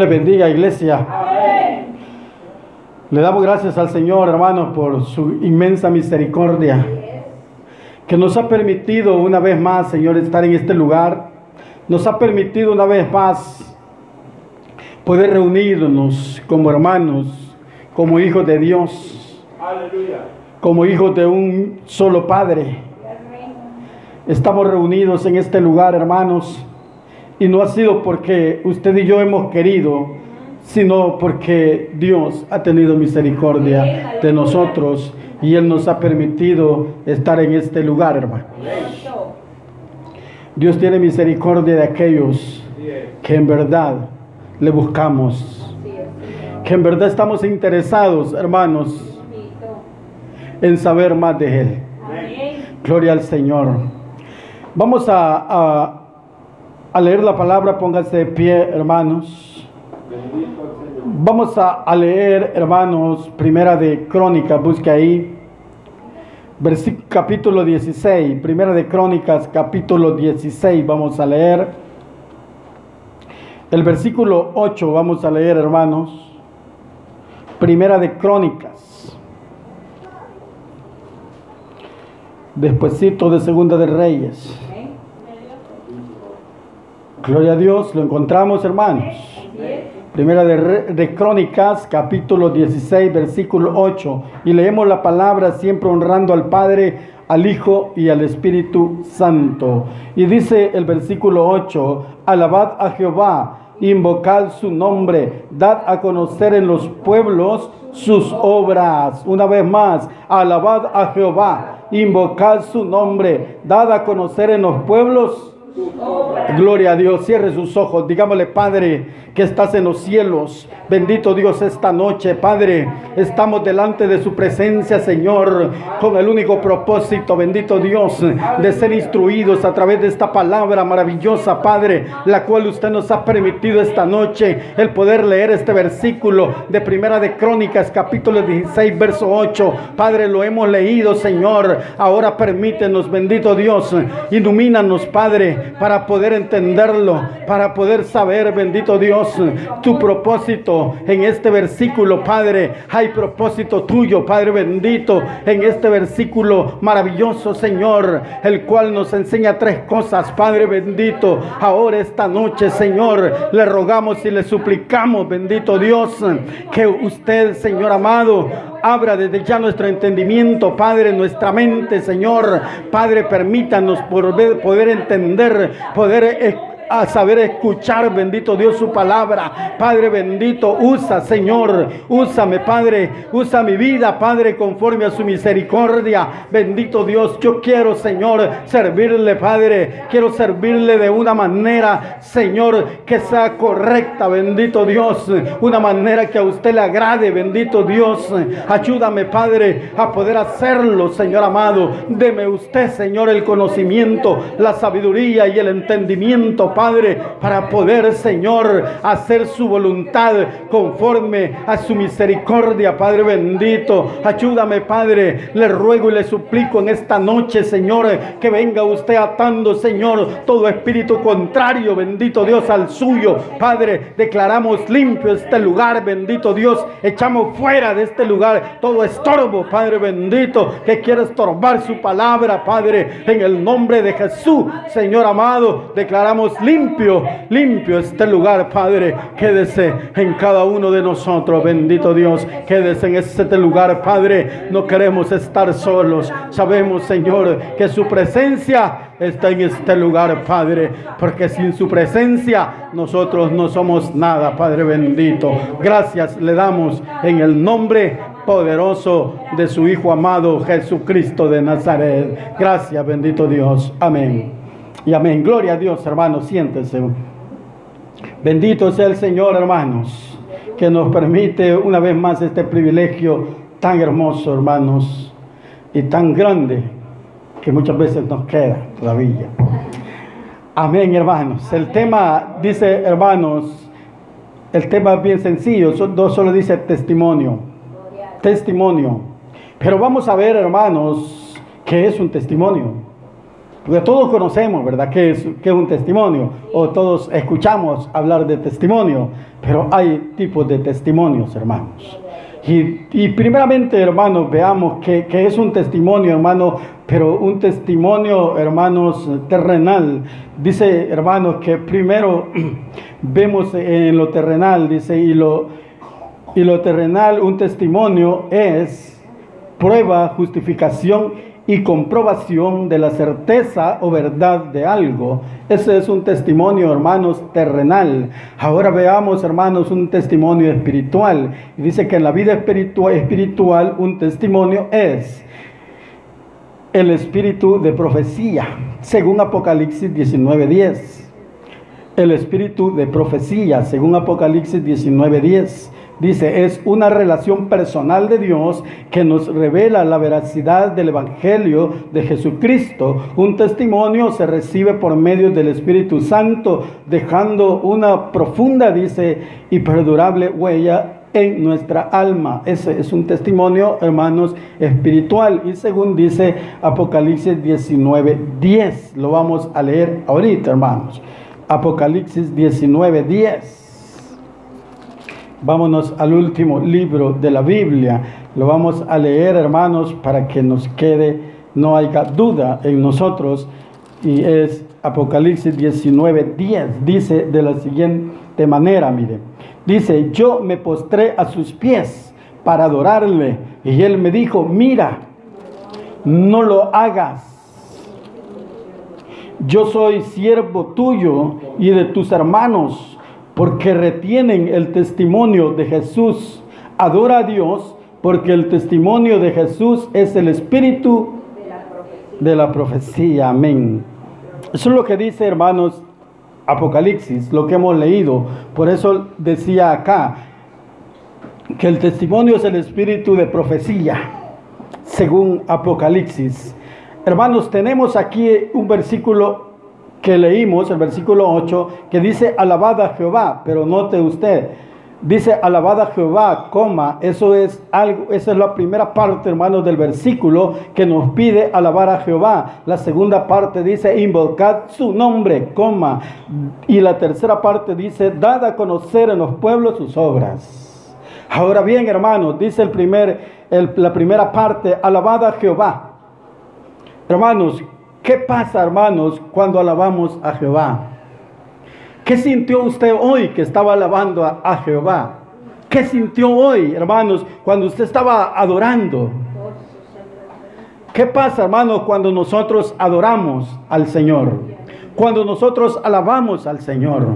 Le bendiga, iglesia. Le damos gracias al Señor, hermanos, por su inmensa misericordia, que nos ha permitido una vez más, Señor, estar en este lugar. Nos ha permitido una vez más poder reunirnos como hermanos, como hijos de Dios, como hijos de un solo Padre. Estamos reunidos en este lugar, hermanos y no ha sido porque usted y yo hemos querido, sino porque Dios ha tenido misericordia de nosotros y Él nos ha permitido estar en este lugar, hermano. Dios tiene misericordia de aquellos que en verdad le buscamos, que en verdad estamos interesados, hermanos, en saber más de Él. Gloria al Señor. Vamos a, a a leer la palabra, pónganse de pie, hermanos. Vamos a, leer, hermanos, primera de Crónicas, busque ahí. Capítulo 16, primera de Crónicas, capítulo 16, vamos a leer. El versículo 8 vamos a leer, hermanos. Primera de Crónicas. Despuésito de Segunda de Reyes. Gloria a Dios, lo encontramos hermanos. Primera de, Crónicas, capítulo 16, versículo 8. Y leemos la palabra siempre honrando al Padre, al Hijo y al Espíritu Santo. Y dice el versículo 8, alabad a Jehová, invocad su nombre, dad a conocer en los pueblos sus obras. Una vez más, alabad a Jehová, invocad su nombre, dad a conocer en los pueblos Gloria a Dios, cierre sus ojos, digámosle Padre que estás en los cielos, bendito Dios esta noche, Padre, estamos delante de su presencia, Señor, con el único propósito, bendito Dios, de ser instruidos a través de esta palabra maravillosa, Padre, la cual usted nos ha permitido esta noche, el poder leer este versículo de Primera de Crónicas, capítulo 16, verso 8. Padre, lo hemos leído, Señor, ahora permítenos, bendito Dios, ilumínanos, Padre, para poder entenderlo, para poder saber, bendito Dios, tu propósito en este versículo, Padre. Hay propósito tuyo, Padre bendito, en este versículo maravilloso, Señor, el cual nos enseña tres cosas, Padre bendito. Ahora esta noche, Señor, le rogamos y le suplicamos, bendito Dios, que usted, Señor amado, abra desde ya nuestro entendimiento, Padre, nuestra mente, Señor. Padre, permítanos poder entender, poder a saber escuchar, bendito Dios, su palabra. Padre bendito, usa, Señor, úsame, Padre, usa mi vida, Padre, conforme a su misericordia. Bendito Dios, yo quiero, Señor, servirle, Padre. Quiero servirle de una manera, Señor, que sea correcta, bendito Dios. Una manera que a usted le agrade, bendito Dios. Ayúdame, Padre, a poder hacerlo, Señor amado. Deme usted, Señor, el conocimiento, la sabiduría y el entendimiento, Padre, para poder, Señor, hacer su voluntad conforme a su misericordia, Padre bendito. Ayúdame, Padre, le ruego y le suplico en esta noche, Señor, que venga usted atando, Señor, todo espíritu contrario, bendito Dios, al suyo. Padre, declaramos limpio este lugar, bendito Dios. Echamos fuera de este lugar todo estorbo, Padre bendito, que quiere estorbar su palabra, Padre, en el nombre de Jesús, Señor amado. Declaramos limpio limpio, limpio este lugar, Padre. Quédese en cada uno de nosotros, bendito Dios. Quédese en este lugar, Padre. No queremos estar solos. Sabemos, Señor, que su presencia está en este lugar, Padre, porque sin su presencia nosotros no somos nada, Padre bendito. Gracias le damos en el nombre poderoso de su Hijo amado Jesucristo de Nazaret. Gracias, bendito Dios. Amén. Y amén. Gloria a Dios, hermanos. Siéntense. Bendito sea el Señor, hermanos, que nos permite una vez más este privilegio tan hermoso, hermanos, y tan grande que muchas veces nos queda todavía. Amén, hermanos. El tema dice, hermanos, el tema es bien sencillo, solo dice testimonio. Testimonio. Pero vamos a ver, hermanos, qué es un testimonio. Porque todos conocemos, ¿verdad?, qué es, qué es un testimonio, o todos escuchamos hablar de testimonio, pero hay tipos de testimonios, hermanos. Y, primeramente, hermanos, veamos que, es un testimonio, hermano, pero un testimonio, hermanos, terrenal. Dice, hermanos, que primero vemos en lo terrenal, dice, y lo, y lo terrenal, un testimonio es prueba, justificación y comprobación de la certeza o verdad de algo. Ese es un testimonio, hermanos, terrenal. Ahora veamos, hermanos, un testimonio espiritual. Dice que en la vida espiritual, espiritual un testimonio es el espíritu de profecía, según Apocalipsis 19:10. El espíritu de profecía, según Apocalipsis 19:10. Dice, es una relación personal de Dios que nos revela la veracidad del Evangelio de Jesucristo. Un testimonio se recibe por medio del Espíritu Santo, dejando una profunda, dice, y perdurable huella en nuestra alma. Ese es un testimonio, hermanos, espiritual. Y según dice Apocalipsis 19, 10. Lo vamos a leer ahorita, hermanos. Apocalipsis 19, 10. Vámonos al último libro de la Biblia. Lo vamos a leer, hermanos, para que nos quede, no haya duda en nosotros. Y es Apocalipsis 19, 10. Dice de la siguiente manera, mire. Dice, yo me postré a sus pies para adorarle. Y él me dijo, mira, no lo hagas. Yo soy siervo tuyo y de tus hermanos porque retienen el testimonio de Jesús. Adora a Dios porque el testimonio de Jesús es el espíritu de la profecía. Amén. Eso es lo que dice, hermanos, Apocalipsis, lo que hemos leído. Por eso decía acá que el testimonio es el espíritu de profecía, según Apocalipsis. Hermanos, tenemos aquí un versículo que leímos, el versículo 8, que dice alabada a Jehová, pero note usted, dice alabada a Jehová, coma, eso es algo, esa es la primera parte, hermanos, del versículo que nos pide alabar a Jehová. La segunda parte dice invocad su nombre, coma, y la tercera parte dice dad a conocer en los pueblos sus obras. Ahora bien, hermanos, dice el primer, la primera parte, alabada a Jehová. Hermanos, ¿Qué pasa, hermanos, cuando alabamos a Jehová? ¿Qué sintió usted hoy que estaba alabando a, Jehová? ¿Qué sintió hoy, hermanos, cuando usted estaba adorando? ¿Qué pasa, hermanos, cuando nosotros adoramos al Señor? Cuando nosotros alabamos al Señor,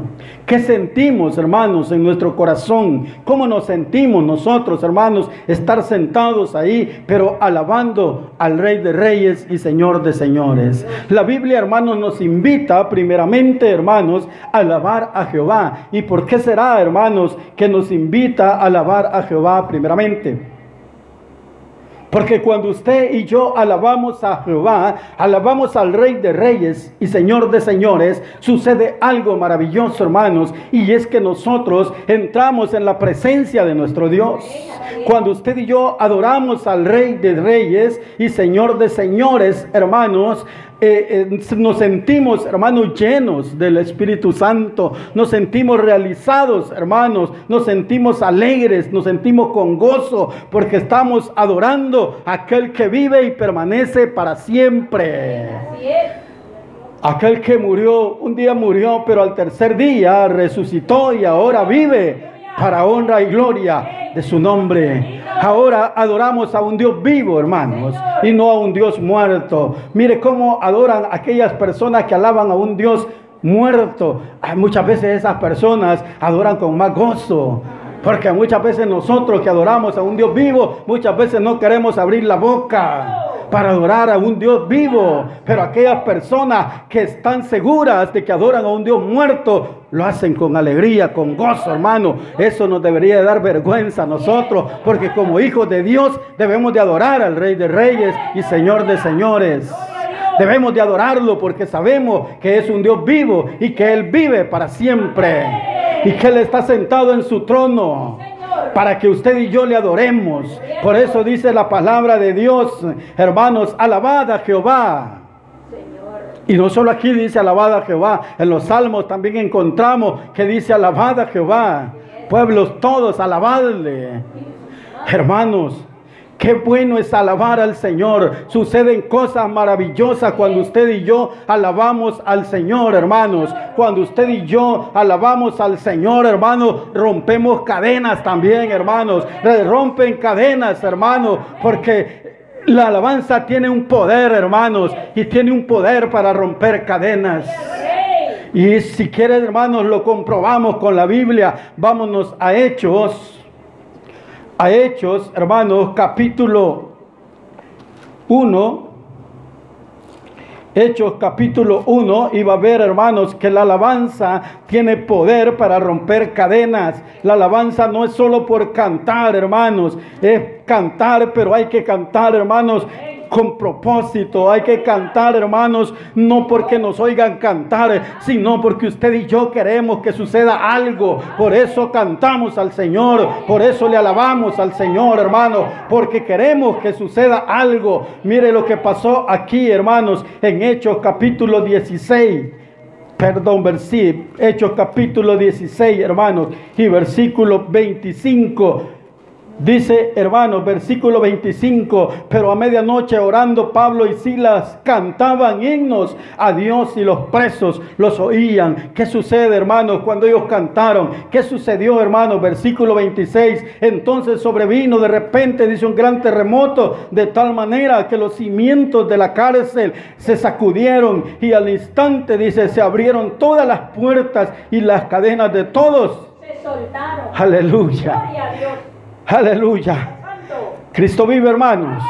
¿qué sentimos, hermanos, en nuestro corazón? ¿Cómo nos sentimos nosotros, hermanos, estar sentados ahí, pero alabando al Rey de Reyes y Señor de Señores? La Biblia, hermanos, nos invita primeramente, hermanos, a alabar a Jehová. ¿Y por qué será, hermanos, que nos invita a alabar a Jehová primeramente? Porque cuando usted y yo alabamos a Jehová, alabamos al Rey de Reyes y Señor de Señores, sucede algo maravilloso, hermanos, y es que nosotros entramos en la presencia de nuestro Dios. Cuando usted y yo adoramos al Rey de Reyes y Señor de Señores, hermanos, eh, eh, nos sentimos, hermanos, llenos del Espíritu Santo, nos sentimos realizados, hermanos, nos sentimos alegres, nos sentimos con gozo, porque estamos adorando a aquel que vive y permanece para siempre. Aquel que murió, un día murió, pero al tercer día resucitó y ahora vive para honra y gloria de su nombre. Ahora adoramos a un Dios vivo, hermanos, y no a un Dios muerto. Mire cómo adoran aquellas personas que alaban a un Dios muerto. Muchas veces esas personas adoran con más gozo. Porque muchas veces nosotros que adoramos a un Dios vivo, muchas veces no queremos abrir la boca para adorar a un Dios vivo. Pero aquellas personas que están seguras de que adoran a un Dios muerto, lo hacen con alegría, con gozo, hermano. Eso nos debería dar vergüenza a nosotros, porque como hijos de Dios debemos de adorar al Rey de Reyes y Señor de Señores. Debemos de adorarlo porque sabemos que es un Dios vivo y que Él vive para siempre. Y que Él está sentado en su trono para que usted y yo le adoremos. Por eso dice la palabra de Dios, hermanos, alabad a Jehová. Y no solo aquí dice alabada Jehová, en los salmos también encontramos que dice alabada Jehová. Pueblos todos, alabadle. Hermanos, Qué bueno es alabar al Señor. Suceden cosas maravillosas cuando usted y yo alabamos al Señor, hermanos. Cuando usted y yo alabamos al Señor, hermanos, rompemos cadenas también, hermanos. Rompen cadenas, hermanos, porque la alabanza tiene un poder, hermanos, y tiene un poder para romper cadenas. Y si quiere, hermanos, lo comprobamos con la Biblia. Vámonos a Hechos a Hechos, hermanos, capítulo 1. Hechos capítulo 1 y va a ver hermanos que la alabanza tiene poder para romper cadenas. La alabanza no es solo por cantar hermanos, es cantar pero hay que cantar hermanos con propósito. Hay que cantar, hermanos, no porque nos oigan cantar, sino porque usted y yo queremos que suceda algo. Por eso cantamos al Señor, por eso le alabamos al Señor, hermano, porque queremos que suceda algo. Mire lo que pasó aquí, hermanos, en Hechos capítulo 16 perdón, versículo, Hechos capítulo 16, hermanos, y versículo 25. Dice, hermanos, versículo 25, pero a medianoche orando Pablo y Silas cantaban himnos a Dios y los presos los oían. ¿Qué sucede, hermanos, cuando ellos cantaron? ¿Qué sucedió, hermanos? Versículo 26, entonces sobrevino de repente, dice, un gran terremoto, de tal manera que los cimientos de la cárcel se sacudieron y al instante, dice, se abrieron todas las puertas y las cadenas de todos. Se soltaron. Aleluya. Gloria a Dios. Aleluya. Cristo vive, hermanos.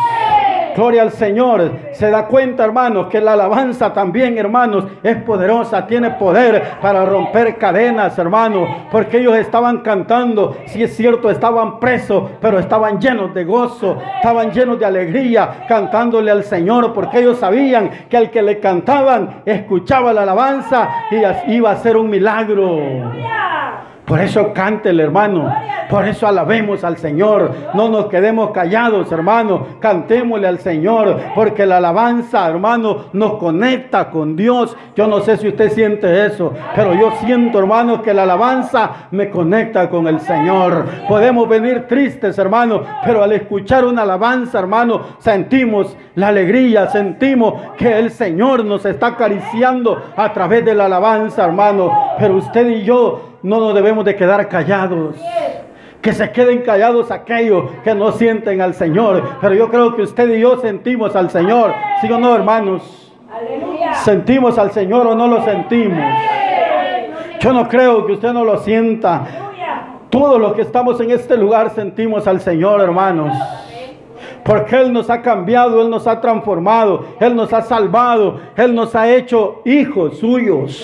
Gloria al Señor. Se da cuenta, hermanos, que la alabanza también, hermanos, es poderosa, tiene poder para romper cadenas, hermanos, porque ellos estaban cantando, si es cierto, estaban presos, pero estaban llenos de gozo, estaban llenos de alegría, cantándole al Señor, porque ellos sabían que al que le cantaban, escuchaba la alabanza y iba a ser un milagro. Por eso cántele, hermano. Por eso alabemos al Señor. No nos quedemos callados, hermano. Cantémosle al Señor. Porque la alabanza, hermano, nos conecta con Dios. Yo no sé si usted siente eso. Pero yo siento, hermano, que la alabanza me conecta con el Señor. Podemos venir tristes, hermano. Pero al escuchar una alabanza, hermano, sentimos la alegría. Sentimos que el Señor nos está acariciando a través de la alabanza, hermano. Pero usted y yo no nos debemos de quedar callados. Que se queden callados aquellos que no sienten al Señor. Pero yo creo que usted y yo sentimos al Señor. ¿Sí o no, hermanos? ¿Sentimos al Señor o no lo sentimos? Yo no creo que usted no lo sienta. Todos los que estamos en este lugar sentimos al Señor, hermanos. Porque Él nos ha cambiado, Él nos ha transformado, Él nos ha salvado, Él nos ha hecho hijos suyos.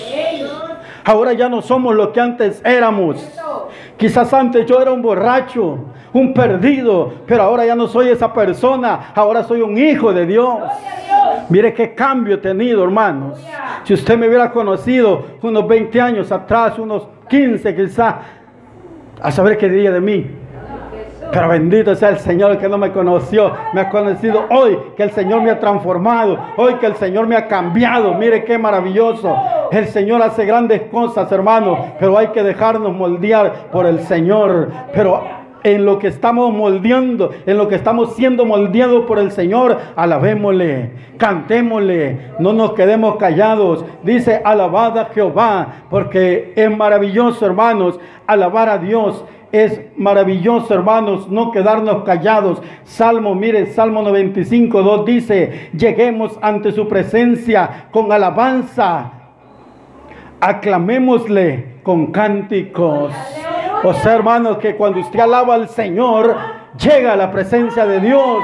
Ahora ya no somos lo que antes éramos. Quizás antes yo era un borracho, un perdido, pero ahora ya no soy esa persona. Ahora soy un hijo de Dios. Mire qué cambio he tenido, hermanos. Si usted me hubiera conocido unos 20 años atrás, unos 15 quizás, a saber qué diría de mí. Pero bendito sea el Señor que no me conoció, me ha conocido hoy, que el Señor me ha transformado, hoy que el Señor me ha cambiado. Mire qué maravilloso. El Señor hace grandes cosas, hermano, pero hay que dejarnos moldear por el Señor. Pero en lo que estamos moldeando, en lo que estamos siendo moldeados por el Señor, alabémosle, cantémosle, no nos quedemos callados. Dice, alabada Jehová, porque es maravilloso, hermanos, alabar a Dios. Es maravilloso, hermanos, no quedarnos callados. Salmo, mire, Salmo 95, 2 dice, lleguemos ante su presencia con alabanza. Aclamémosle con cánticos. O sea, hermanos, que cuando usted alaba al Señor, llega a la presencia de Dios.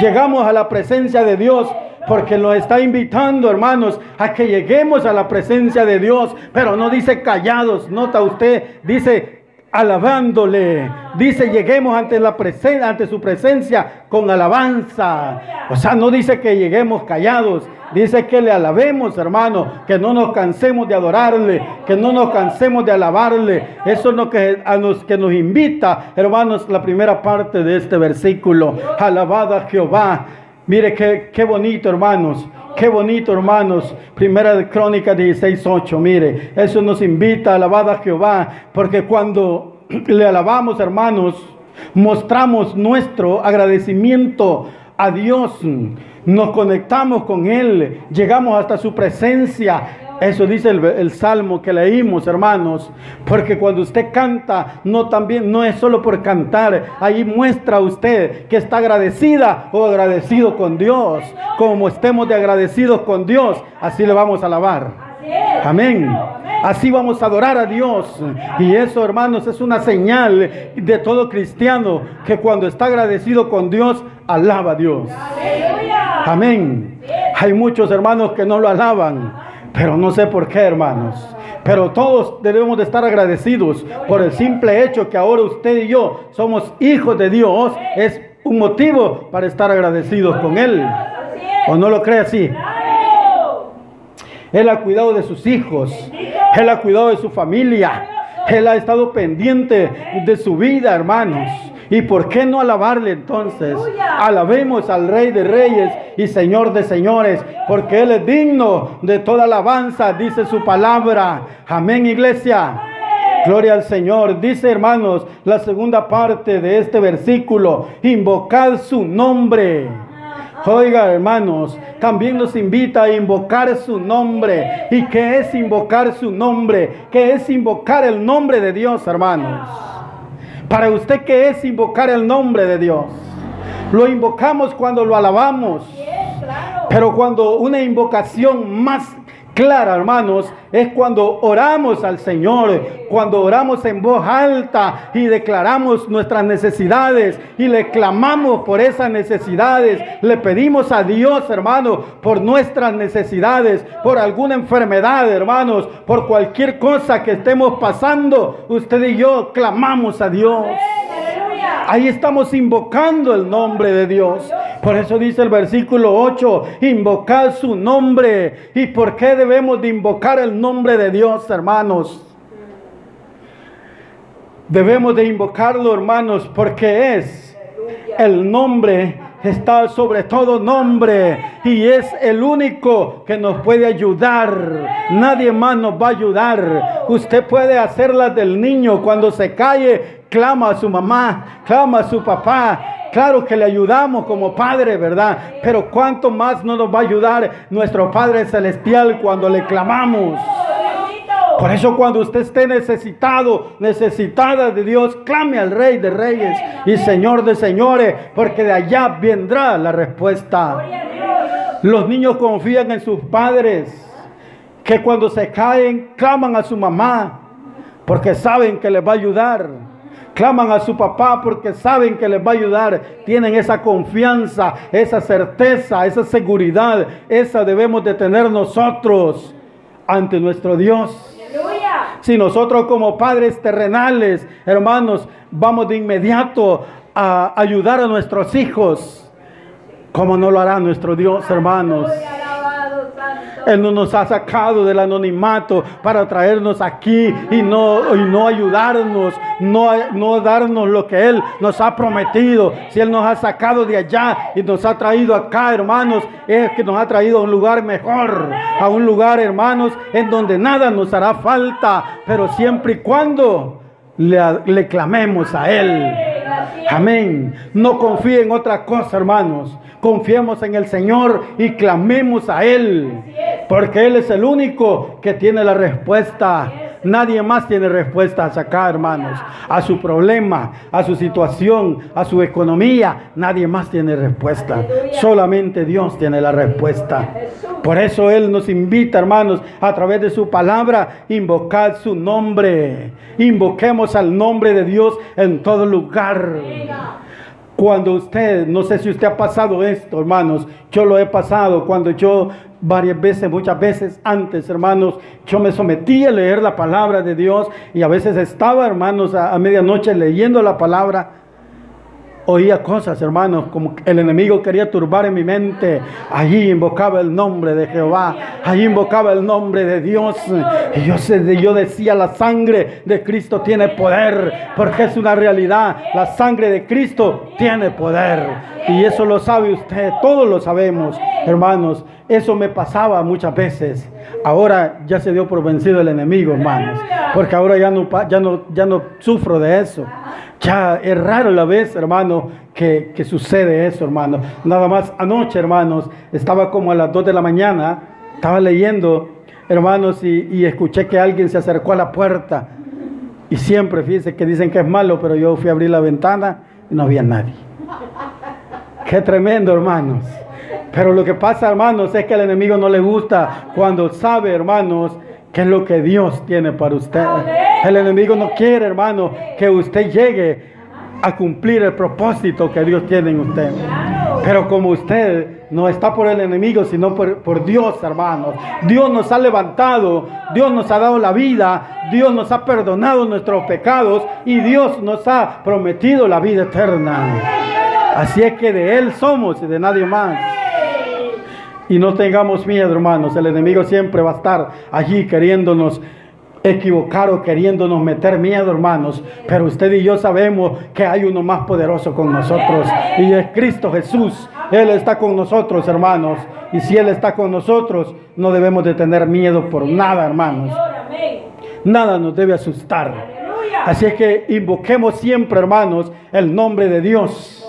Llegamos a la presencia de Dios porque nos está invitando, hermanos, a que lleguemos a la presencia de Dios, pero no dice callados, nota usted, dice alabándole. Dice, lleguemos ante, la presencia, ante su presencia con alabanza. O sea, no dice que lleguemos callados. Dice que le alabemos, hermano, que no nos cansemos de adorarle, que no nos cansemos de alabarle. Eso es lo que, a nos, que nos invita, hermanos, la primera parte de este versículo. Alabada Jehová. Mire qué, qué bonito, hermanos Qué bonito, hermanos. Primera de Crónica 16:8. Mire, eso nos invita a alabar a Jehová, porque cuando le alabamos, hermanos, mostramos nuestro agradecimiento a Dios. Nos conectamos con Él, llegamos hasta su presencia eso dice el, salmo que leímos, hermanos, porque cuando usted canta, no también no es solo por cantar, ahí muestra usted que está agradecida o agradecido con Dios. Como estemos de agradecidos con Dios, así le vamos a alabar. Amén. Así vamos a adorar a Dios. Y eso, hermanos, es una señal de todo cristiano que cuando está agradecido con Dios, alaba a Dios. Amén. Hay muchos hermanos que no lo alaban. Pero no sé por qué, hermanos. Pero todos debemos de estar agradecidos por el simple hecho que ahora usted y yo somos hijos de Dios. Es un motivo para estar agradecidos con Él. ¿O no lo cree así? Él ha cuidado de sus hijos. Él ha cuidado de su familia. Él ha estado pendiente de su vida, hermanos. ¿Y por qué no alabarle entonces? Alabemos al Rey de Reyes y Señor de Señores, porque Él es digno de toda alabanza, dice su palabra. Amén, iglesia. Gloria al Señor. Dice, hermanos, la segunda parte de este versículo, invocar su nombre. Oiga, hermanos, también nos invita a invocar su nombre. ¿Y qué es invocar su nombre? ¿Qué es invocar el nombre de Dios, hermanos? Para usted, ¿qué es invocar el nombre de Dios? Lo invocamos cuando lo alabamos. Pero cuando una invocación más clara, hermanos, es cuando oramos al Señor, cuando oramos en voz alta y declaramos nuestras necesidades y le clamamos por esas necesidades, le pedimos a Dios, hermanos, por nuestras necesidades, por alguna enfermedad, hermanos, por cualquier cosa que estemos pasando, usted y yo clamamos a Dios. Ahí estamos invocando el nombre de Dios. Por eso dice el versículo 8, invocar su nombre. ¿Y por qué debemos de invocar el nombre de Dios, hermanos? Debemos de invocarlo, hermanos, porque es el nombre está sobre todo nombre y es el único que nos puede ayudar. Nadie más nos va a ayudar. Usted puede hacerla del niño cuando se cae, clama a su mamá, clama a su papá. Claro que le ayudamos como padre, ¿verdad? Pero cuánto más no nos va a ayudar nuestro Padre Celestial cuando le clamamos. Por eso cuando usted esté necesitado, necesitada de Dios, clame al Rey de Reyes y Señor de Señores, porque de allá vendrá la respuesta. Los niños confían en sus padres, que cuando se caen, claman a su mamá, porque saben que les va a ayudar. Claman a su papá porque saben que les va a ayudar. Tienen esa confianza, esa certeza, esa seguridad. Esa debemos de tener nosotros ante nuestro Dios. Si nosotros como padres terrenales, hermanos, vamos de inmediato a ayudar a nuestros hijos, ¿cómo no lo hará nuestro Dios, hermanos? Él no nos ha sacado del anonimato para traernos aquí y no, y no ayudarnos, no, no darnos lo que Él nos ha prometido. Si Él nos ha sacado de allá y nos ha traído acá, hermanos, es que nos ha traído a un lugar mejor, a un lugar, hermanos, en donde nada nos hará falta, pero siempre y cuando le, clamemos a Él. Amén. No confíe en otra cosa, hermanos. Confiemos en el Señor y clamemos a Él. Porque Él es el único que tiene la respuesta. Nadie más tiene respuestas acá, hermanos. A su problema, a su situación, a su economía. Nadie más tiene respuesta. Solamente Dios tiene la respuesta. Por eso Él nos invita, hermanos, a través de su palabra, invocar su nombre. Invoquemos al nombre de Dios en todo lugar. Cuando usted, no sé si usted ha pasado esto, hermanos, yo lo he pasado cuando yo varias veces, muchas veces antes, hermanos, yo me sometí a leer la palabra de Dios y a veces estaba, hermanos, a, medianoche leyendo la palabra oía cosas, hermanos, como el enemigo quería turbar en mi mente. Allí invocaba el nombre de Jehová, allí invocaba el nombre de Dios. Y yo, yo decía, la sangre de Cristo tiene poder, porque es una realidad. La sangre de Cristo tiene poder. Y eso lo sabe usted, todos lo sabemos, hermanos. Eso me pasaba muchas veces. Ahora ya se dio por vencido el enemigo, hermanos. Porque ahora ya no, ya no, ya no sufro de eso. Ya es raro la vez, hermano, que, que sucede eso, hermano. Nada más anoche, hermanos, estaba como a las 2 de la mañana, estaba leyendo, hermanos, y, y escuché que alguien se acercó a la puerta. Y siempre, fíjense que dicen que es malo, pero yo fui a abrir la ventana y no había nadie. Qué tremendo, hermanos. Pero lo que pasa, hermanos, es que al enemigo no le gusta cuando sabe, hermanos, qué es lo que Dios tiene para usted. El enemigo no quiere, hermano, que usted llegue a cumplir el propósito que Dios tiene en usted. Pero como usted no está por el enemigo, sino por, por, Dios, hermanos. Dios nos ha levantado, Dios nos ha dado la vida, Dios nos ha perdonado nuestros pecados y Dios nos ha prometido la vida eterna. Así es que de Él somos y de nadie más. Y no tengamos miedo, hermanos. El enemigo siempre va a estar allí queriéndonos equivocar o queriéndonos meter miedo, hermanos. Pero usted y yo sabemos que hay uno más poderoso con nosotros. Y es Cristo Jesús. Él está con nosotros, hermanos. Y si Él está con nosotros, no debemos de tener miedo por nada, hermanos. Nada nos debe asustar. Así es que invoquemos siempre, hermanos, el nombre de Dios.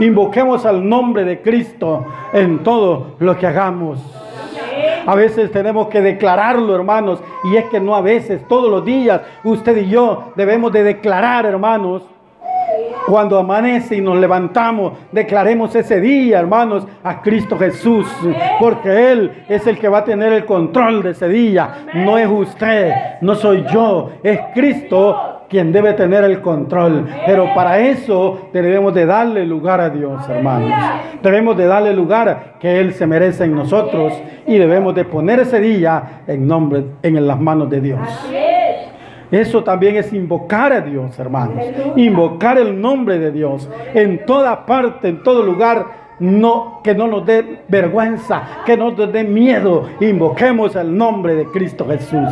Invoquemos al nombre de Cristo en todo lo que hagamos. A veces tenemos que declararlo, hermanos, y es que no a veces, todos los días, usted y yo debemos de declarar, hermanos. Cuando amanece y nos levantamos, declaremos ese día, hermanos, a Cristo Jesús, porque Él es el que va a tener el control de ese día. No es usted, no soy yo, es Cristo quien debe tener el control. Pero para eso debemos de darle lugar a Dios, hermanos. Debemos de darle lugar que Él se merece en nosotros y debemos de poner ese día en nombre, en las manos de Dios. Eso también es invocar a Dios, hermanos. Invocar el nombre de Dios en toda parte, en todo lugar no, que no nos dé vergüenza, que no nos dé miedo. Invoquemos el nombre de Cristo Jesús.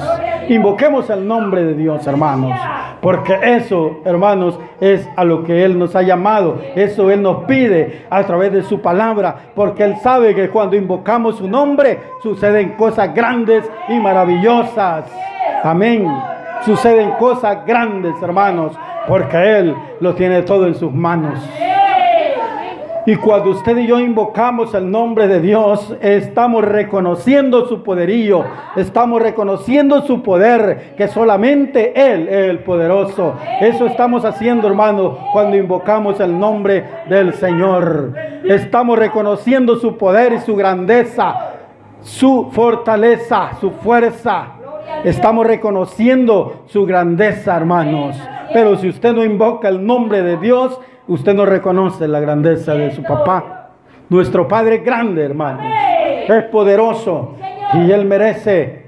Invoquemos el nombre de Dios, hermanos. Porque eso, hermanos, es a lo que Él nos ha llamado. Eso Él nos pide a través de su palabra. Porque Él sabe que cuando invocamos su nombre, suceden cosas grandes y maravillosas. Amén. Suceden cosas grandes, hermanos. Porque Él lo tiene todo en sus manos. Y cuando usted y yo invocamos el nombre de Dios, estamos reconociendo su poderío, estamos reconociendo su poder, que solamente Él es el poderoso. Eso estamos haciendo, hermano, cuando invocamos el nombre del Señor. Estamos reconociendo su poder y su grandeza, su fortaleza, su fuerza. Estamos reconociendo su grandeza, hermanos. Pero si usted no invoca el nombre de Dios, Usted no reconoce la grandeza de su papá. Nuestro Padre es grande, hermano. Es poderoso. Y Él merece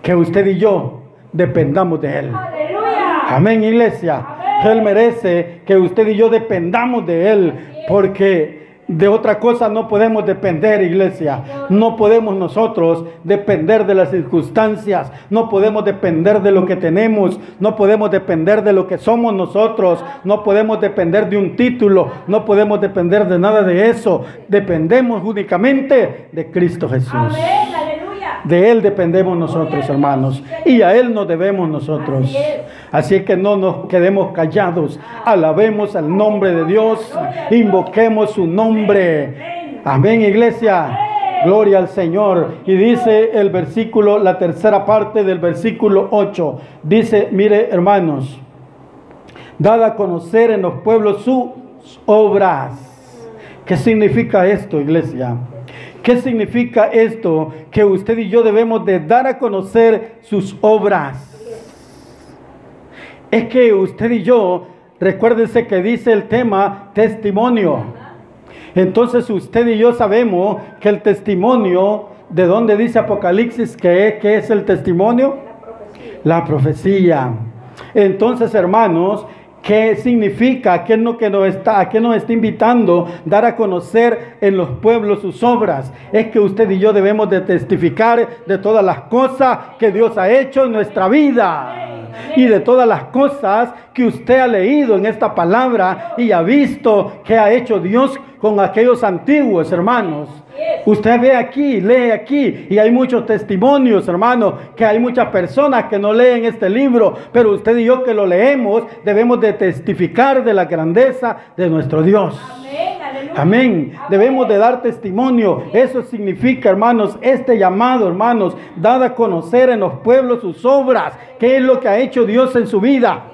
que usted y yo dependamos de Él. Amén, iglesia. Él merece que usted y yo dependamos de Él. Porque de otra cosa no podemos depender, iglesia. No podemos nosotros depender de las circunstancias. No podemos depender de lo que tenemos. No podemos depender de lo que somos nosotros. No podemos depender de un título. No podemos depender de nada de eso. Dependemos únicamente de Cristo Jesús. De Él dependemos nosotros, hermanos. Y a Él nos debemos nosotros. Así que no nos quedemos callados. Alabemos el nombre de Dios. Invoquemos su nombre. Amén, iglesia. Gloria al Señor. Y dice el versículo, la tercera parte del versículo 8. Dice, mire hermanos, dada a conocer en los pueblos sus obras. ¿Qué significa esto, iglesia? ¿Qué significa esto? Que usted y yo debemos de dar a conocer sus obras es que usted y yo, recuérdese que dice el tema testimonio. Entonces usted y yo sabemos que el testimonio, ¿de dónde dice Apocalipsis que es, que es el testimonio? La profecía. Entonces, hermanos, ¿Qué significa? ¿Qué es lo que nos está, ¿A qué nos está invitando? Dar a conocer en los pueblos sus obras. Es que usted y yo debemos de testificar de todas las cosas que Dios ha hecho en nuestra vida. y de todas las cosas que usted ha leído en esta palabra y ha visto que ha hecho Dios con aquellos antiguos hermanos. Usted ve aquí, lee aquí y hay muchos testimonios, hermano, que hay muchas personas que no leen este libro, pero usted y yo que lo leemos debemos de testificar de la grandeza de nuestro Dios. Amén. Debemos de dar testimonio. Eso significa, hermanos, este llamado, hermanos, dada a conocer en los pueblos sus obras. ¿Qué es lo que ha hecho Dios en su vida?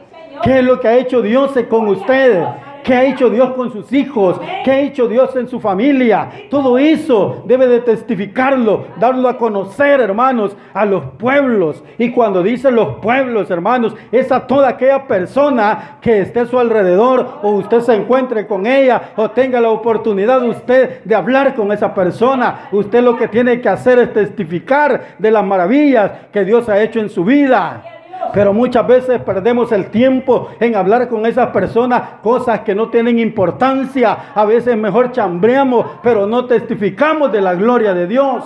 ¿Qué es lo que ha hecho Dios con ustedes? ¿Qué ha hecho Dios con sus hijos? ¿Qué ha hecho Dios en su familia? Todo eso debe de testificarlo, darlo a conocer, hermanos, a los pueblos. Y cuando dicen los pueblos, hermanos, es a toda aquella persona que esté a su alrededor o usted se encuentre con ella o tenga la oportunidad usted de hablar con esa persona. Usted lo que tiene que hacer es testificar de las maravillas que Dios ha hecho en su vida. Pero muchas veces perdemos el tiempo en hablar con esas personas cosas que no tienen importancia. A veces mejor chambreamos, pero no testificamos de la gloria de Dios.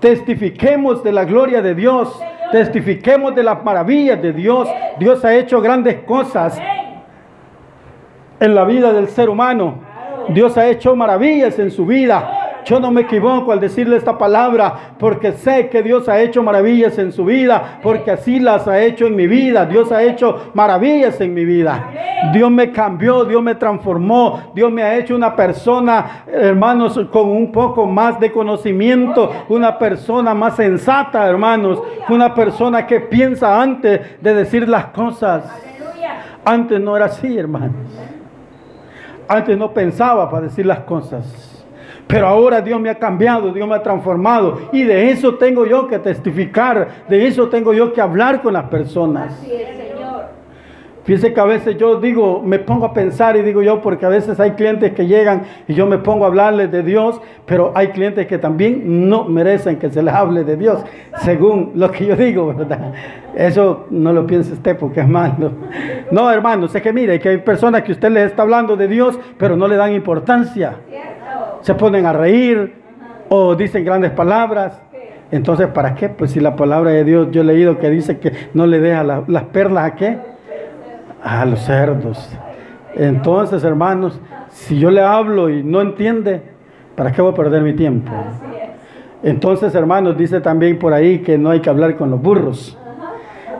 Testifiquemos de la gloria de Dios. Testifiquemos de las maravillas de Dios. Dios ha hecho grandes cosas en la vida del ser humano. Dios ha hecho maravillas en su vida. Yo no me equivoco al decirle esta palabra porque sé que Dios ha hecho maravillas en su vida, porque así las ha hecho en mi vida. Dios ha hecho maravillas en mi vida. Dios me cambió, Dios me transformó, Dios me ha hecho una persona, hermanos, con un poco más de conocimiento, una persona más sensata, hermanos, una persona que piensa antes de decir las cosas. Antes no era así, hermanos. Antes no pensaba para decir las cosas. Pero ahora Dios me ha cambiado, Dios me ha transformado. Y de eso tengo yo que testificar, de eso tengo yo que hablar con las personas. Así es, Señor. Fíjese que a veces yo digo, me pongo a pensar y digo yo, porque a veces hay clientes que llegan y yo me pongo a hablarles de Dios, pero hay clientes que también no merecen que se les hable de Dios, según lo que yo digo, ¿verdad? Eso no lo piense usted porque es malo. No, hermano, sé que mire, que hay personas que usted les está hablando de Dios, pero no le dan importancia se ponen a reír o dicen grandes palabras. Entonces, ¿para qué? Pues si la palabra de Dios, yo he leído que dice que no le deja las perlas a qué? A los cerdos. Entonces, hermanos, si yo le hablo y no entiende, ¿para qué voy a perder mi tiempo? Entonces, hermanos, dice también por ahí que no hay que hablar con los burros.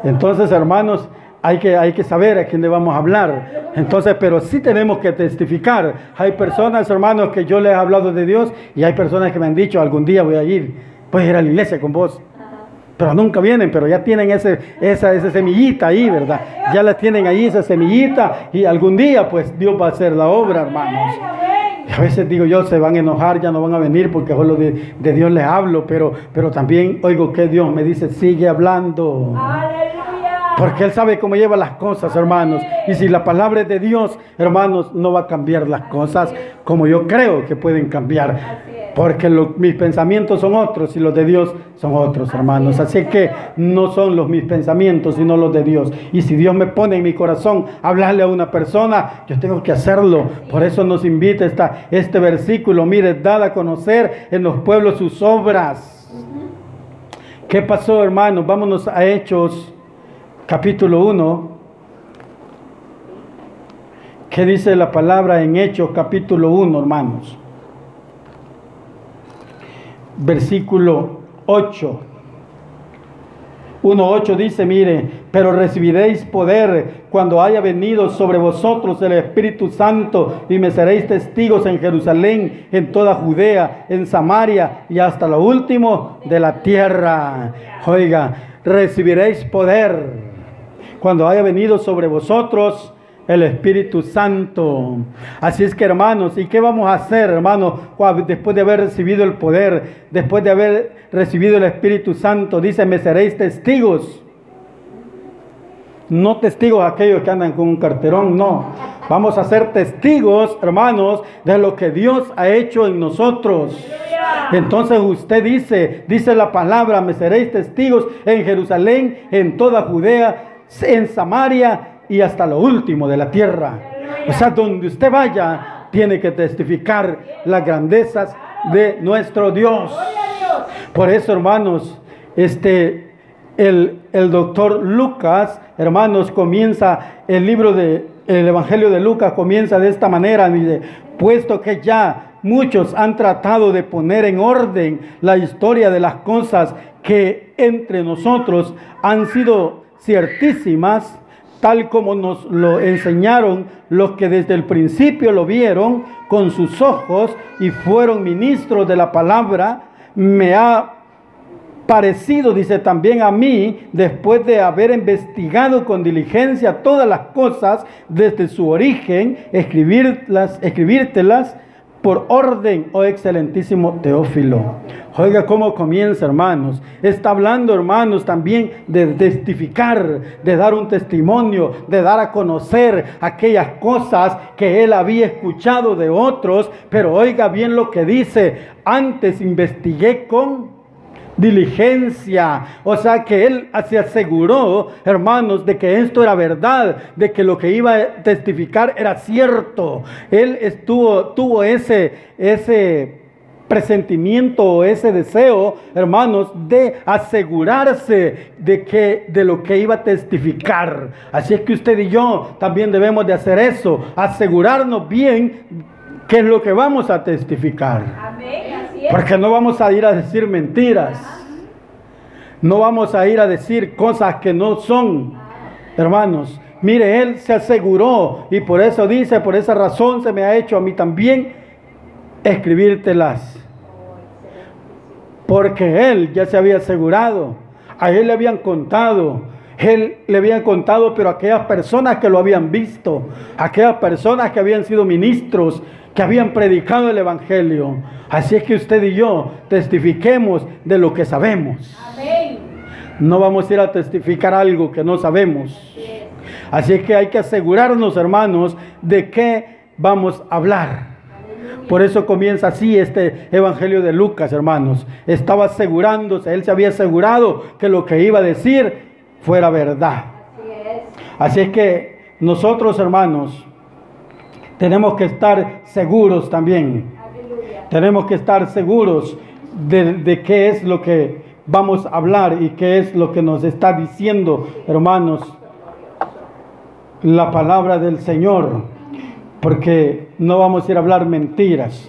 Entonces, hermanos, hay que, hay que saber a quién le vamos a hablar. Entonces, pero sí tenemos que testificar. Hay personas, hermanos, que yo les he hablado de Dios y hay personas que me han dicho, algún día voy a ir, voy a ir a la iglesia con vos. Pero nunca vienen, pero ya tienen ese, esa, esa semillita ahí, ¿verdad? Ya la tienen ahí, esa semillita, y algún día, pues, Dios va a hacer la obra, hermanos. a veces digo yo, se van a enojar, ya no van a venir porque solo de, Dios les hablo, pero, pero también oigo que Dios me dice, sigue hablando. Porque Él sabe cómo lleva las cosas, hermanos. Y si la palabra es de Dios, hermanos, no va a cambiar las cosas como yo creo que pueden cambiar. Porque mis pensamientos son otros y los de Dios son otros, hermanos. Así que no son los mis pensamientos, sino los de Dios. Y si Dios me pone en mi corazón hablarle a una persona, yo tengo que hacerlo. Por eso nos invita esta, este versículo. Mire, dada a conocer en los pueblos sus obras. ¿Qué pasó, hermanos? Vámonos a Hechos capítulo 1. ¿Qué dice la palabra en Hechos capítulo 1, hermanos? Versículo 8. 1.8 dice, mire, pero recibiréis poder cuando haya venido sobre vosotros el Espíritu Santo y me seréis testigos en Jerusalén, en toda Judea, en Samaria y hasta lo último de la tierra. Oiga, recibiréis poder cuando haya venido sobre vosotros el Espíritu Santo. Así es que hermanos, ¿y qué vamos a hacer hermanos después de haber recibido el poder, después de haber recibido el Espíritu Santo? Dice, me seréis testigos. No testigos aquellos que andan con un carterón, no. Vamos a ser testigos, hermanos, de lo que Dios ha hecho en nosotros. Entonces usted dice, dice la palabra, me seréis testigos en Jerusalén, en toda Judea, en Samaria y hasta lo último de la tierra. O sea, donde usted vaya, tiene que testificar las grandezas de nuestro Dios. Por eso, hermanos, este, el, el doctor Lucas, hermanos, comienza el libro de el Evangelio de Lucas comienza de esta manera, puesto que ya muchos han tratado de poner en orden la historia de las cosas que entre nosotros han sido ciertísimas, tal como nos lo enseñaron los que desde el principio lo vieron con sus ojos y fueron ministros de la palabra, me ha parecido, dice también a mí, después de haber investigado con diligencia todas las cosas desde su origen, escribirlas, escribírtelas por orden, oh excelentísimo Teófilo. Oiga cómo comienza, hermanos. Está hablando, hermanos, también de testificar, de dar un testimonio, de dar a conocer aquellas cosas que él había escuchado de otros. Pero oiga bien lo que dice. Antes investigué con diligencia. O sea que él se aseguró, hermanos, de que esto era verdad, de que lo que iba a testificar era cierto. Él estuvo, tuvo ese, ese presentimiento o ese deseo, hermanos, de asegurarse de que de lo que iba a testificar. Así es que usted y yo también debemos de hacer eso, asegurarnos bien qué es lo que vamos a testificar. Porque no vamos a ir a decir mentiras. No vamos a ir a decir cosas que no son. Hermanos, mire, Él se aseguró y por eso dice, por esa razón se me ha hecho a mí también escribírtelas. Porque Él ya se había asegurado. A Él le habían contado. Él le había contado, pero aquellas personas que lo habían visto, aquellas personas que habían sido ministros, que habían predicado el Evangelio. Así es que usted y yo testifiquemos de lo que sabemos. No vamos a ir a testificar algo que no sabemos. Así es que hay que asegurarnos, hermanos, de qué vamos a hablar. Por eso comienza así este Evangelio de Lucas, hermanos. Estaba asegurándose, él se había asegurado que lo que iba a decir fuera verdad. Así es que nosotros, hermanos, tenemos que estar seguros también. Tenemos que estar seguros de, qué es lo que vamos a hablar y qué es lo que nos está diciendo, hermanos, la palabra del Señor, porque no vamos a ir a hablar mentiras.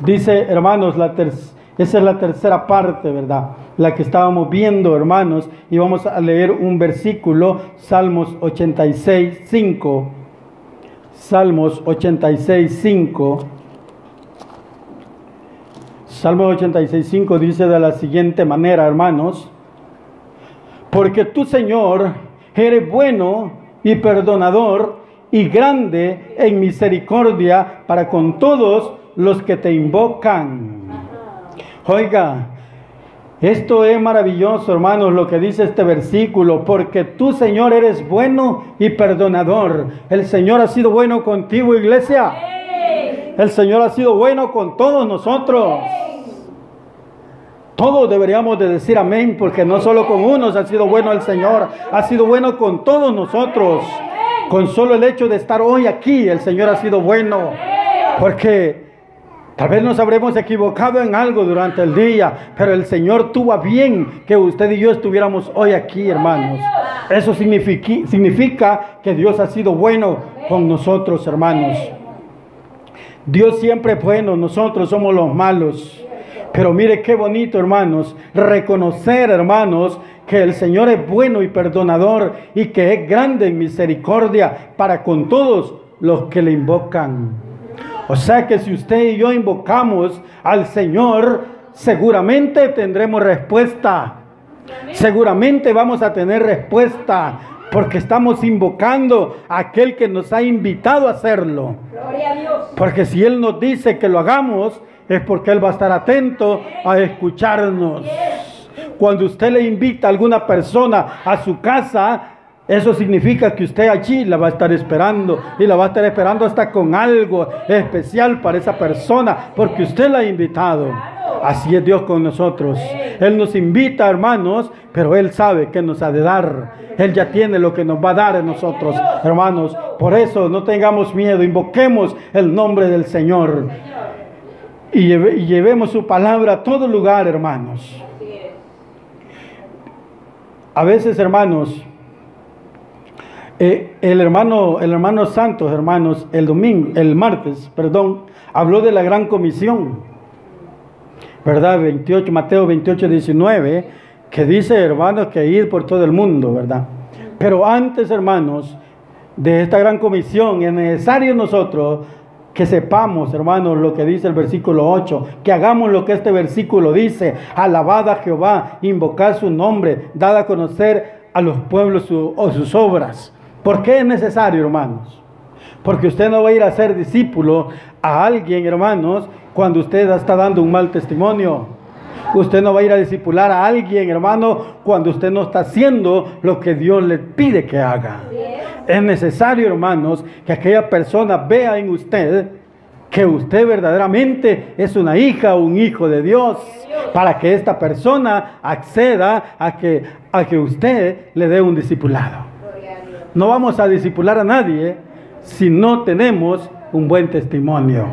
Dice, hermanos, la esa es la tercera parte, ¿verdad? La que estábamos viendo, hermanos, y vamos a leer un versículo, Salmos 86, 5. Salmos 86, 5. Salmos 86, 5 dice de la siguiente manera, hermanos, porque tú, Señor, eres bueno y perdonador y grande en misericordia para con todos los que te invocan. Oiga, esto es maravilloso, hermanos, lo que dice este versículo, porque tú, Señor, eres bueno y perdonador. El Señor ha sido bueno contigo, iglesia. El Señor ha sido bueno con todos nosotros. Todos deberíamos de decir amén, porque no solo con unos ha sido bueno el Señor, ha sido bueno con todos nosotros. Con solo el hecho de estar hoy aquí, el Señor ha sido bueno, porque Tal vez nos habremos equivocado en algo durante el día, pero el Señor tuvo bien que usted y yo estuviéramos hoy aquí, hermanos. Eso significa, que Dios ha sido bueno con nosotros, hermanos. Dios siempre es bueno, nosotros somos los malos. Pero mire qué bonito, hermanos, reconocer, hermanos, que el Señor es bueno y perdonador y que es grande en misericordia para con todos los que le invocan. O sea que si usted y yo invocamos al Señor, seguramente tendremos respuesta. Seguramente vamos a tener respuesta porque estamos invocando a aquel que nos ha invitado a hacerlo. Porque si Él nos dice que lo hagamos, es porque Él va a estar atento a escucharnos. Cuando usted le invita a alguna persona a su casa, eso significa que usted allí la va a estar esperando y la va a estar esperando hasta con algo especial para esa persona, porque usted la ha invitado. Así es Dios con nosotros. Él nos invita, hermanos, pero Él sabe que nos ha de dar. Él ya tiene lo que nos va a dar en nosotros, hermanos. Por eso no tengamos miedo, invoquemos el nombre del Señor y, llevemos su palabra a todo lugar, hermanos. A veces, hermanos, eh, el hermano, el hermano Santos, hermanos, el domingo, el martes, perdón, habló de la gran comisión, ¿verdad? 28, Mateo 28, 19, que dice, hermanos, que ir por todo el mundo, ¿verdad? Pero antes, hermanos, de esta gran comisión, es necesario nosotros que sepamos, hermanos, lo que dice el versículo 8, que hagamos lo que este versículo dice, alabad a Jehová, invocar su nombre, dad a conocer a los pueblos o sus obras. ¿Por qué es necesario, hermanos? Porque usted no va a ir a ser discípulo a alguien, hermanos, cuando usted está dando un mal testimonio. Usted no va a ir a discipular a alguien, hermano, cuando usted no está haciendo lo que Dios le pide que haga. Es necesario, hermanos, que aquella persona vea en usted que usted verdaderamente es una hija o un hijo de Dios, para que esta persona acceda a que, a que usted le dé un discipulado. No vamos a discipular a nadie si no tenemos un buen testimonio.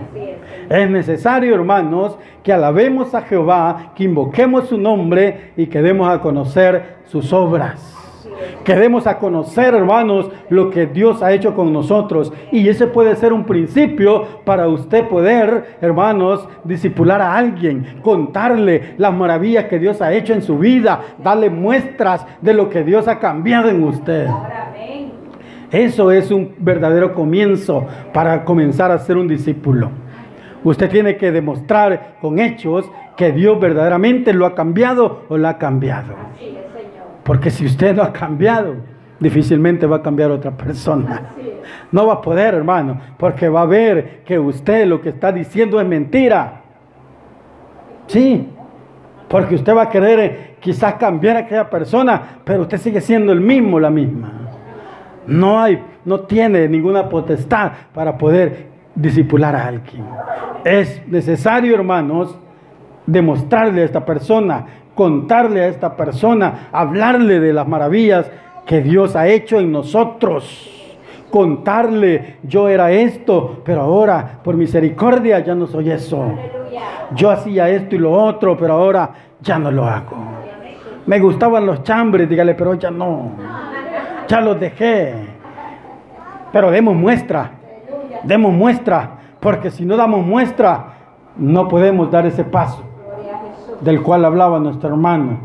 Es necesario, hermanos, que alabemos a Jehová, que invoquemos su nombre y que demos a conocer sus obras. Que demos a conocer, hermanos, lo que Dios ha hecho con nosotros. Y ese puede ser un principio para usted poder, hermanos, disipular a alguien, contarle las maravillas que Dios ha hecho en su vida, darle muestras de lo que Dios ha cambiado en usted. Eso es un verdadero comienzo para comenzar a ser un discípulo. Usted tiene que demostrar con hechos que Dios verdaderamente lo ha cambiado o lo ha cambiado. Porque si usted no ha cambiado, difícilmente va a cambiar otra persona. No va a poder, hermano, porque va a ver que usted lo que está diciendo es mentira. Sí, porque usted va a querer quizás cambiar a aquella persona, pero usted sigue siendo el mismo, la misma. No hay, no tiene ninguna potestad para poder disipular a alguien. Es necesario, hermanos, demostrarle a esta persona, contarle a esta persona, hablarle de las maravillas que Dios ha hecho en nosotros. Contarle, yo era esto, pero ahora por misericordia ya no soy eso. Yo hacía esto y lo otro, pero ahora ya no lo hago. Me gustaban los chambres, dígale, pero ya no. Ya los dejé. Pero demos muestra demos muestra, porque si no damos muestra, no podemos dar ese paso del cual hablaba nuestro hermano.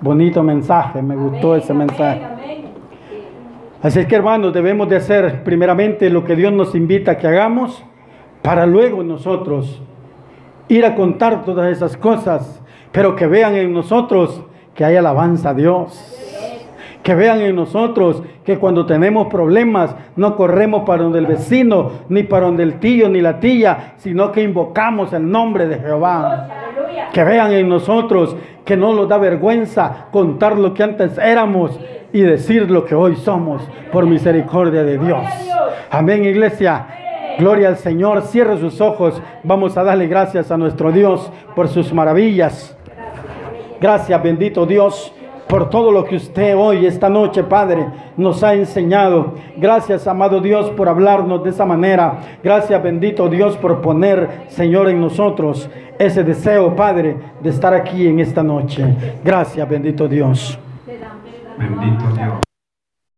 Bonito mensaje, me gustó ese mensaje. Así es que hermanos, debemos de hacer primeramente lo que Dios nos invita a que hagamos, para luego nosotros ir a contar todas esas cosas, pero que vean en nosotros que hay alabanza a Dios que vean en nosotros que cuando tenemos problemas no corremos para donde el vecino, ni para donde el tío, ni la tía, sino que invocamos el nombre de Jehová. Que vean en nosotros que no nos da vergüenza contar lo que antes éramos y decir lo que hoy somos por misericordia de Dios. Amén, iglesia. Gloria al Señor. Cierre sus ojos. Vamos a darle gracias a nuestro Dios por sus maravillas. Gracias, bendito Dios por todo lo que usted hoy, esta noche, Padre, nos ha enseñado. Gracias, amado Dios, por hablarnos de esa manera. Gracias, bendito Dios, por poner, Señor, en nosotros ese deseo, Padre, de estar aquí en esta noche. Gracias, bendito Dios. Bendito Dios.